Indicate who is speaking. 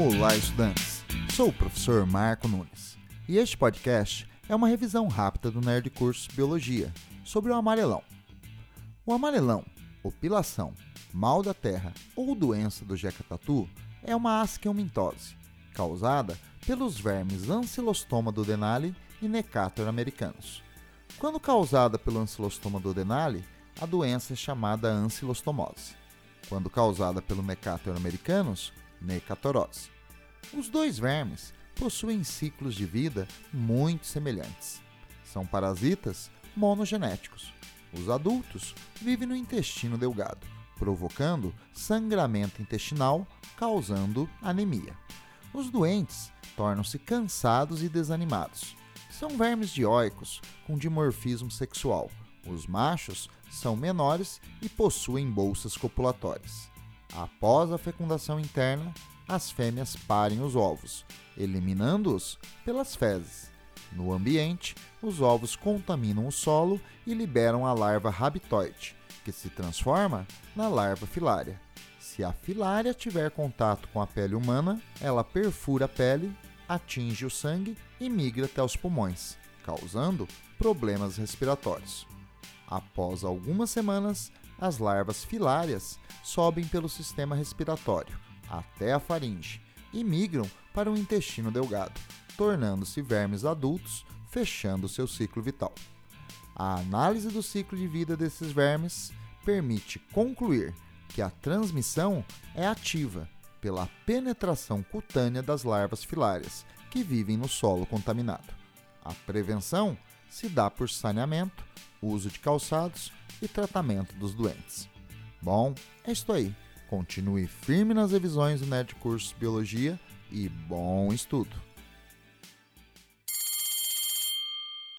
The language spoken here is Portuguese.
Speaker 1: Olá, estudantes! Sou o professor Marco Nunes e este podcast é uma revisão rápida do Nerd Curso Biologia sobre o amarelão. O amarelão, opilação, mal da terra ou doença do jeca-tatu é uma asqueomintose causada pelos vermes Ancylostoma duodenale e Necator americanos. Quando causada pelo Ancylostoma duodenale, a doença é chamada ancilostomose. Quando causada pelo Necator americanos, necatorose. Os dois vermes possuem ciclos de vida muito semelhantes. São parasitas monogenéticos. Os adultos vivem no intestino delgado, provocando sangramento intestinal, causando anemia. Os doentes tornam-se cansados e desanimados. São vermes dioicos com dimorfismo sexual. Os machos são menores e possuem bolsas copulatórias. Após a fecundação interna, as fêmeas parem os ovos, eliminando-os pelas fezes. No ambiente, os ovos contaminam o solo e liberam a larva rabitoide, que se transforma na larva filária. Se a filária tiver contato com a pele humana, ela perfura a pele, atinge o sangue e migra até os pulmões, causando problemas respiratórios. Após algumas semanas, as larvas filárias sobem pelo sistema respiratório até a faringe e migram para o intestino delgado, tornando-se vermes adultos, fechando seu ciclo vital. A análise do ciclo de vida desses vermes permite concluir que a transmissão é ativa pela penetração cutânea das larvas filárias que vivem no solo contaminado. A prevenção se dá por saneamento, uso de calçados e tratamento dos doentes. Bom, é isso aí. Continue firme nas revisões do Nerd Curso Biologia e bom estudo!